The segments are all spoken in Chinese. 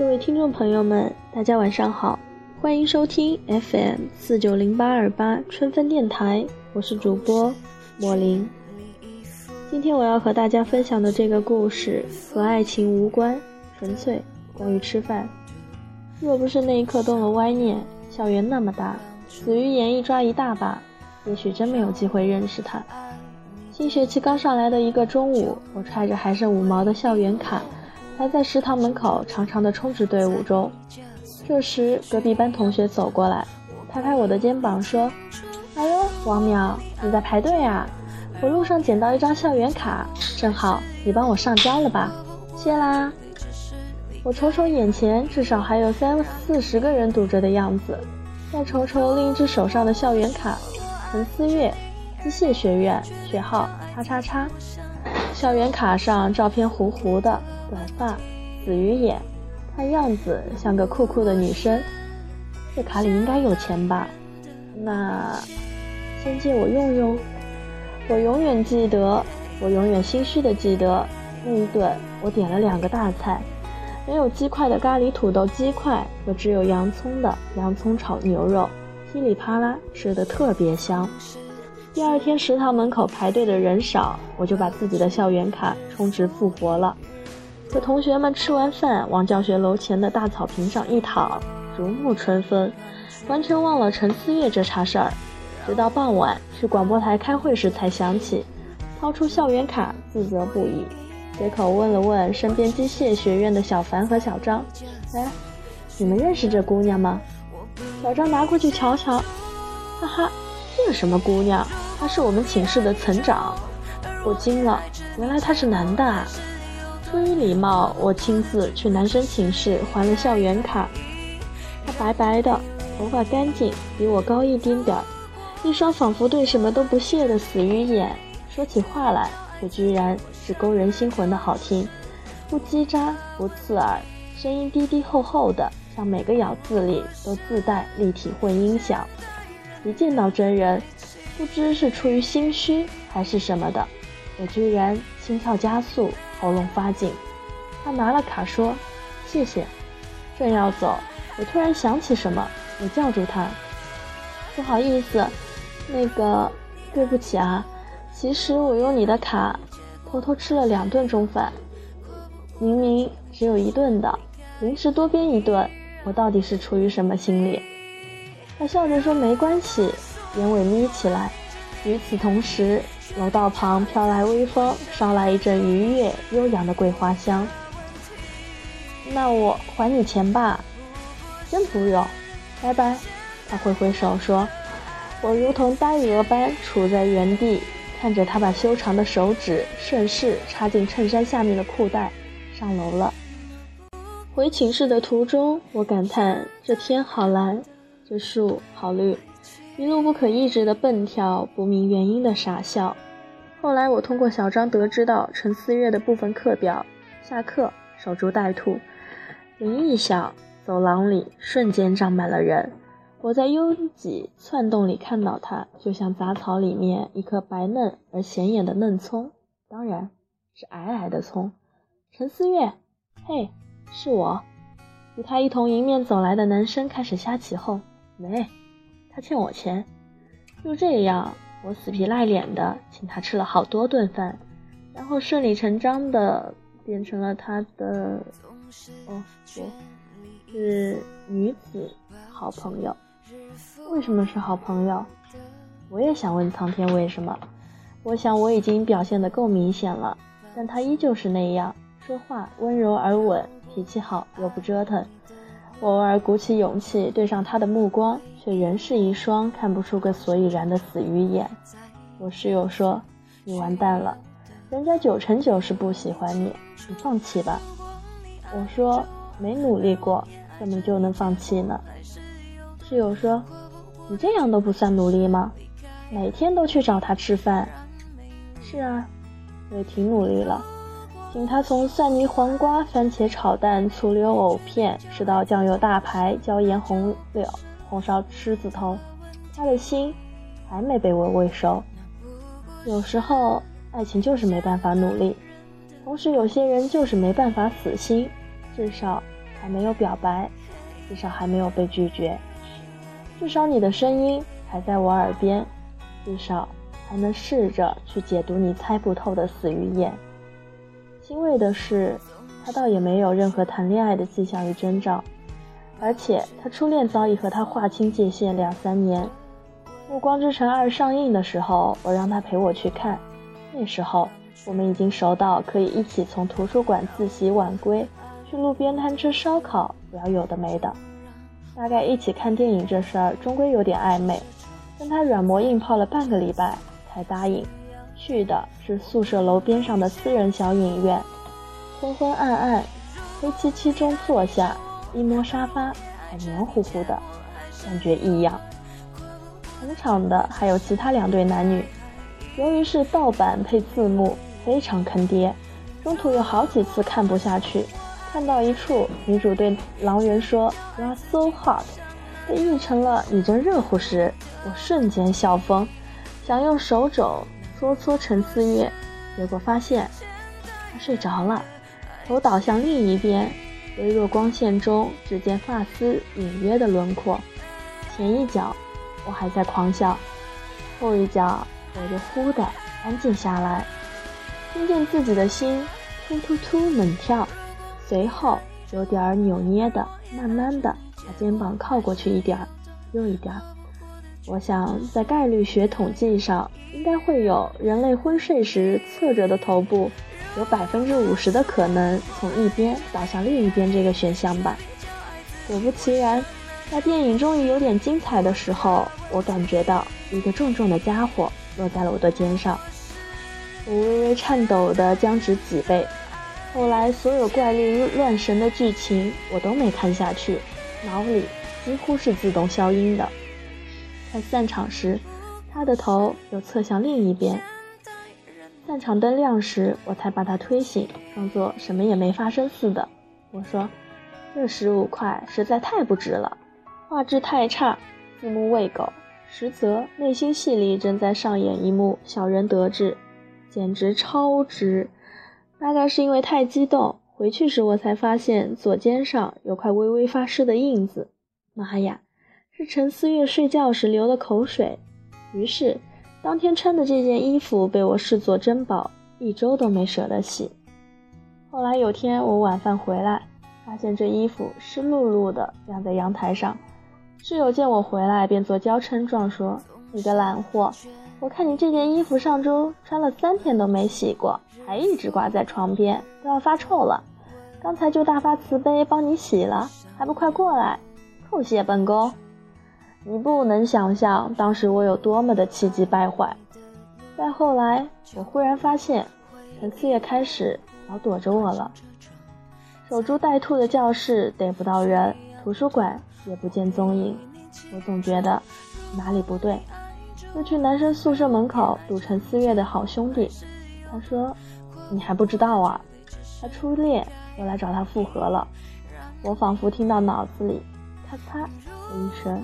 各位听众朋友们，大家晚上好，欢迎收听 FM 四九零八二八春分电台，我是主播莫林。今天我要和大家分享的这个故事和爱情无关，纯粹关于吃饭。若不是那一刻动了歪念，校园那么大，死鱼眼一抓一大把，也许真没有机会认识他。新学期刚上来的一个中午，我揣着还剩五毛的校园卡，还在食堂门口长长的充值队伍中。这时，隔壁班同学走过来，拍拍我的肩膀说：“哎呦，王淼，你在排队啊？我路上捡到一张校园卡，正好你帮我上交了吧？谢啦。”我瞅瞅眼前，至少还有三四十个人堵着的样子，再瞅瞅另一只手上的校园卡，陈思月。机械学院学号叉叉叉，校园卡上照片糊糊的，短发，死鱼眼，看样子像个酷酷的女生。这卡里应该有钱吧？那先借我用用。我永远记得，我永远心虚的记得那一顿，我点了两个大菜，没有鸡块的咖喱土豆鸡块和只有洋葱的洋葱炒牛肉，噼里啪啦吃的特别香。第二天食堂门口排队的人少，我就把自己的校园卡充值复活了。和同学们吃完饭，往教学楼前的大草坪上一躺，如沐春风，完全忘了陈思月这茬事儿。直到傍晚去广播台开会时才想起，掏出校园卡，自责不已，随口问了问身边机械学院的小凡和小张：“哎，你们认识这姑娘吗？”小张拿过去瞧瞧，哈哈，这什么姑娘？她是我们寝室的层长，我惊了，原来他是男的啊！出于礼貌，我亲自去男生寝室还了校园卡。他白白的，头发干净，比我高一丁点儿，一双仿佛对什么都不屑的死鱼眼，说起话来却居然是勾人心魂的好听，不叽喳，不刺耳，声音低低厚厚的，像每个咬字里都自带立体混音响。一见到真人。不知是出于心虚还是什么的，我居然心跳加速，喉咙发紧。他拿了卡说：“谢谢。”正要走，我突然想起什么，我叫住他：“不好意思，那个，对不起啊。其实我用你的卡偷偷吃了两顿中饭，明明只有一顿的，临时多编一顿，我到底是出于什么心理？”他笑着说：“没关系。”眼尾眯起来。与此同时，楼道旁飘来微风，捎来一阵愉悦悠扬的桂花香。那我还你钱吧？真不用，拜拜。他挥挥手说：“我如同呆鹅般杵在原地，看着他把修长的手指顺势插进衬衫下面的裤袋，上楼了。”回寝室的途中，我感叹：这天好蓝，这树好绿。一路不可抑制的蹦跳，不明原因的傻笑。后来我通过小张得知到陈思月的部分课表，下课守株待兔。铃一响，走廊里瞬间站满了人。我在拥挤窜动里看到他，就像杂草里面一颗白嫩而显眼的嫩葱，当然是矮矮的葱。陈思月，嘿，是我。与他一同迎面走来的男生开始瞎起哄，喂。欠我钱，就这样，我死皮赖脸的请他吃了好多顿饭，然后顺理成章的变成了他的，哦不，是女子好朋友。为什么是好朋友？我也想问苍天为什么。我想我已经表现的够明显了，但他依旧是那样，说话温柔而稳，脾气好又不折腾。我偶尔鼓起勇气对上他的目光。却仍是一双看不出个所以然的死鱼眼。我室友说：“你完蛋了，人家九成九是不喜欢你，你放弃吧。”我说：“没努力过，怎么就能放弃呢？”室友说：“你这样都不算努力吗？每天都去找他吃饭。”是啊，我也挺努力了，请他从蒜泥黄瓜、番茄炒蛋、醋溜藕片吃到酱油大排、椒盐红柳。红烧狮子头，他的心还没被我喂熟。有时候，爱情就是没办法努力，同时有些人就是没办法死心。至少，还没有表白，至少还没有被拒绝，至少你的声音还在我耳边，至少还能试着去解读你猜不透的死鱼眼。欣慰的是，他倒也没有任何谈恋爱的迹象与征兆，而且他初恋早已和他划清界限两三年。《暮光之城二》上映的时候，我让他陪我去看，那时候我们已经熟到可以一起从图书馆自习晚归，去路边摊吃烧烤，聊有的没的。大概一起看电影这事儿终归有点暧昧，但他软磨硬泡了半个礼拜才答应。去的是宿舍楼边上的私人小影院，昏昏暗暗，黑漆漆中坐下，一摸沙发还黏糊糊的，感觉异样。同场的还有其他两对男女，由于是盗版配字幕，非常坑爹。中途有好几次看不下去，看到一处女主对狼人说 “You're so hot”，被译成了“你真热乎”时，我瞬间笑疯，想用手肘。搓搓陈思月，结果发现他睡着了，头倒向另一边，微弱光线中只见发丝隐约的轮廓。前一脚我还在狂笑，后一脚我就忽的安静下来，听见自己的心突突突猛跳，随后有点扭捏的，慢慢的把肩膀靠过去一点儿，又一点儿。我想，在概率学统计上，应该会有人类昏睡时侧着的头部有百分之五十的可能从一边倒向另一边这个选项吧。果不其然，在电影终于有点精彩的时候，我感觉到一个重重的家伙落在了我的肩上，我微微颤抖的僵直脊背。后来所有怪力乱神的剧情我都没看下去，脑里几乎是自动消音的。在散场时，他的头又侧向另一边。散场灯亮时，我才把他推醒，装作什么也没发生似的。我说：“这十五块实在太不值了，画质太差，字幕喂狗。实则内心戏里正在上演一幕小人得志，简直超值。大概是因为太激动，回去时我才发现左肩上有块微微发湿的印子。妈呀！”是陈思月睡觉时流的口水，于是当天穿的这件衣服被我视作珍宝，一周都没舍得洗。后来有天我晚饭回来，发现这衣服湿漉漉的晾在阳台上，室友见我回来便做娇嗔状说：“你个懒货，我看你这件衣服上周穿了三天都没洗过，还一直挂在床边，都要发臭了。刚才就大发慈悲帮你洗了，还不快过来，叩谢本宫。”你不能想象当时我有多么的气急败坏。再后来，我忽然发现，陈思月开始老躲着我了。守株待兔的教室逮不到人，图书馆也不见踪影，我总觉得哪里不对，就去男生宿舍门口堵陈思月的好兄弟。他说：“你还不知道啊，他初恋又来找他复合了。”我仿佛听到脑子里咔嚓的一声。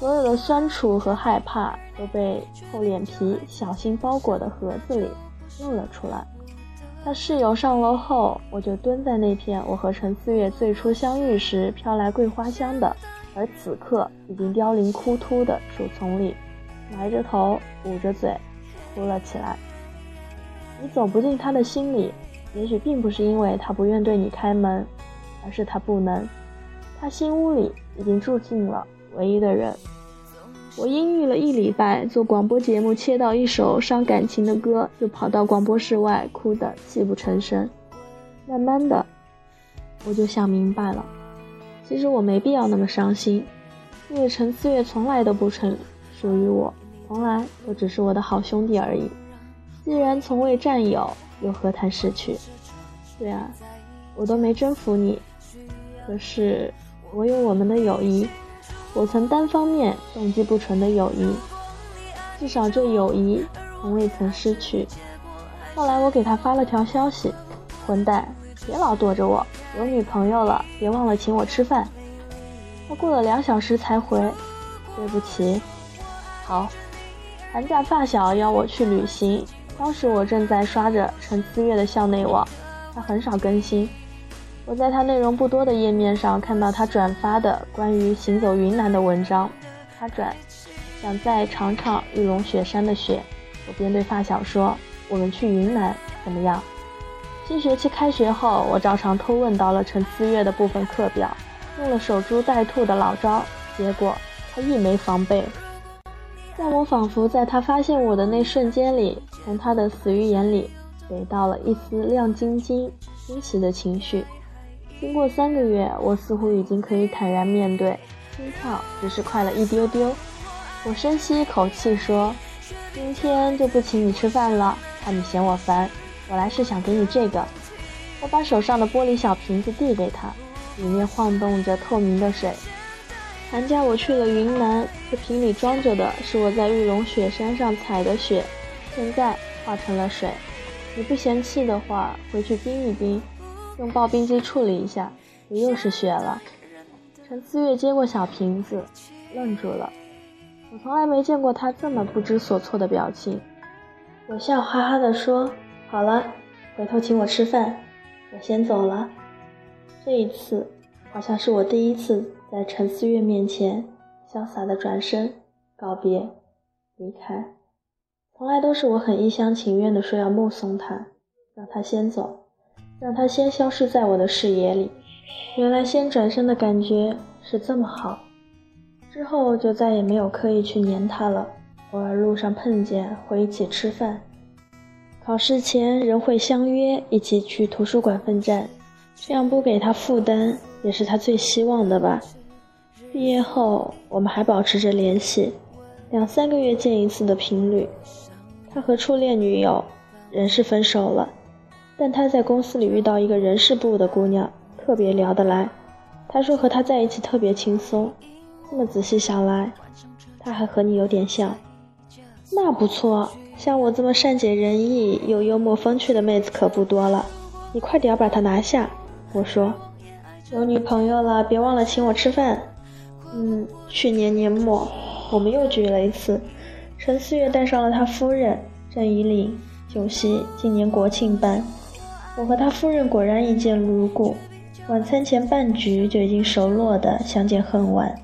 所有的酸楚和害怕都被厚脸皮小心包裹的盒子里露了出来。他室友上楼后，我就蹲在那片我和陈思月最初相遇时飘来桂花香的，而此刻已经凋零枯秃的树丛里，埋着头，捂着嘴，哭了起来。你走不进他的心里，也许并不是因为他不愿对你开门，而是他不能。他心屋里已经住进了。唯一的人，我阴郁了一礼拜，做广播节目切到一首伤感情的歌，就跑到广播室外哭得泣不成声。慢慢的，我就想明白了，其实我没必要那么伤心，因为陈思月从来都不曾属于我，从来都只是我的好兄弟而已。既然从未占有，又何谈失去？对啊，我都没征服你，可是我有我们的友谊。我曾单方面动机不纯的友谊，至少这友谊从未曾失去。后来我给他发了条消息：“混蛋，别老躲着我，有女朋友了，别忘了请我吃饭。”他过了两小时才回：“对不起。”好，寒假发小邀我去旅行，当时我正在刷着陈思月的校内网，他很少更新。我在他内容不多的页面上看到他转发的关于行走云南的文章，他转想再尝尝玉龙雪山的雪，我便对发小说：“我们去云南怎么样？”新学期开学后，我照常偷问到了陈思月的部分课表，用了守株待兔的老招，结果他一没防备。但我仿佛在他发现我的那瞬间里，从他的死鱼眼里得到了一丝亮晶晶、惊喜的情绪。经过三个月，我似乎已经可以坦然面对，心跳只是快了一丢丢。我深吸一口气说：“今天就不请你吃饭了，怕你嫌我烦。”我来是想给你这个。我把手上的玻璃小瓶子递给他，里面晃动着透明的水。寒假我去了云南，这瓶里装着的是我在玉龙雪山上采的雪，现在化成了水。你不嫌弃的话，回去冰一冰，用刨冰机处理一下，就又是雪了。陈思月接过小瓶子，愣住了。我从来没见过他这么不知所措的表情。我笑哈哈地说。好了，回头请我吃饭，我先走了。这一次好像是我第一次在陈思月面前潇洒的转身告别离开，从来都是我很一厢情愿的说要目送他，让他先走，让他先消失在我的视野里。原来先转身的感觉是这么好，之后就再也没有刻意去黏他了，偶尔路上碰见会一起吃饭。考试前仍会相约一起去图书馆奋战，这样不给他负担也是他最希望的吧。毕业后我们还保持着联系，两三个月见一次的频率。他和初恋女友人是分手了，但他在公司里遇到一个人事部的姑娘，特别聊得来。他说和她在一起特别轻松。这么仔细想来，他还和你有点像，那不错。像我这么善解人意又幽默风趣的妹子可不多了，你快点把她拿下！我说，有女朋友了，别忘了请我吃饭。嗯，去年年末我们又聚了一次，陈思月带上了他夫人郑怡玲，酒席今年国庆办，我和他夫人果然一见如故，晚餐前半局就已经熟络的相见恨晚，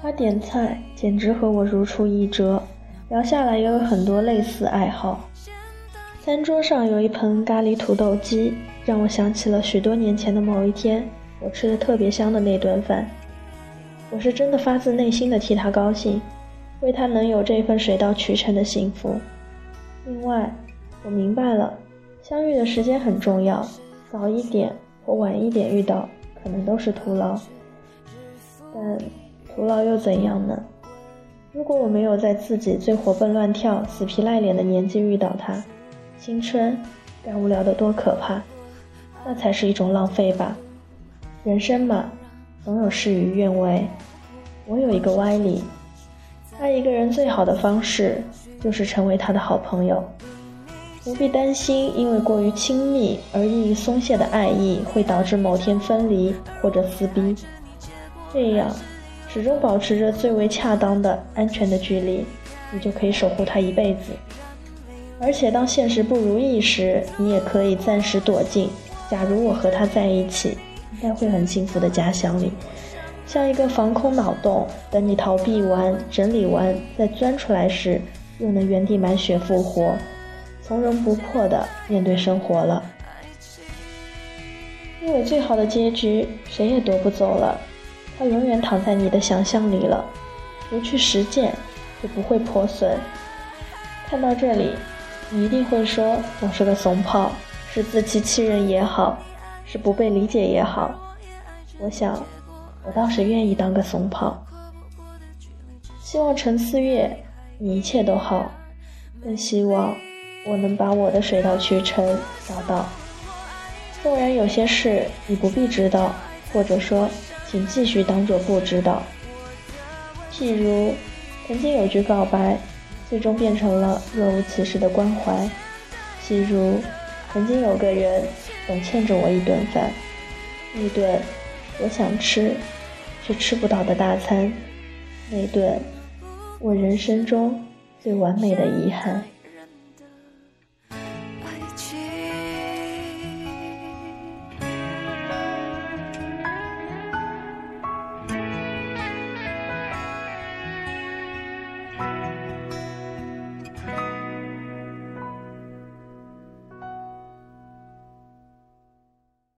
他点菜简直和我如出一辙。聊下来也有很多类似爱好。餐桌上有一盆咖喱土豆鸡，让我想起了许多年前的某一天，我吃的特别香的那顿饭。我是真的发自内心的替他高兴，为他能有这份水到渠成的幸福。另外，我明白了，相遇的时间很重要，早一点或晚一点遇到，可能都是徒劳。但徒劳又怎样呢？如果我没有在自己最活蹦乱跳、死皮赖脸的年纪遇到他，青春该无聊的多可怕，那才是一种浪费吧。人生嘛，总有事与愿违。我有一个歪理，爱一个人最好的方式就是成为他的好朋友，不必担心因为过于亲密而易于松懈的爱意会导致某天分离或者撕逼，这样。始终保持着最为恰当的安全的距离，你就可以守护他一辈子。而且当现实不如意时，你也可以暂时躲进“假如我和他在一起，应该会很幸福”的假想里，像一个防空脑洞，等你逃避完、整理完再钻出来时，又能原地满血复活，从容不迫地面对生活了。因为最好的结局，谁也夺不走了。它永远躺在你的想象里了，不去实践就不会破损。看到这里，你一定会说我是个怂炮，是自欺欺人也好，是不被理解也好。我想，我倒是愿意当个怂炮。希望陈思月你一切都好，更希望我能把我的水到渠成找到。纵然有些事你不必知道，或者说。请继续当做不知道。譬如，曾经有句告白，最终变成了若无其事的关怀；譬如，曾经有个人总欠着我一顿饭，那顿我想吃却吃不到的大餐，那顿我人生中最完美的遗憾。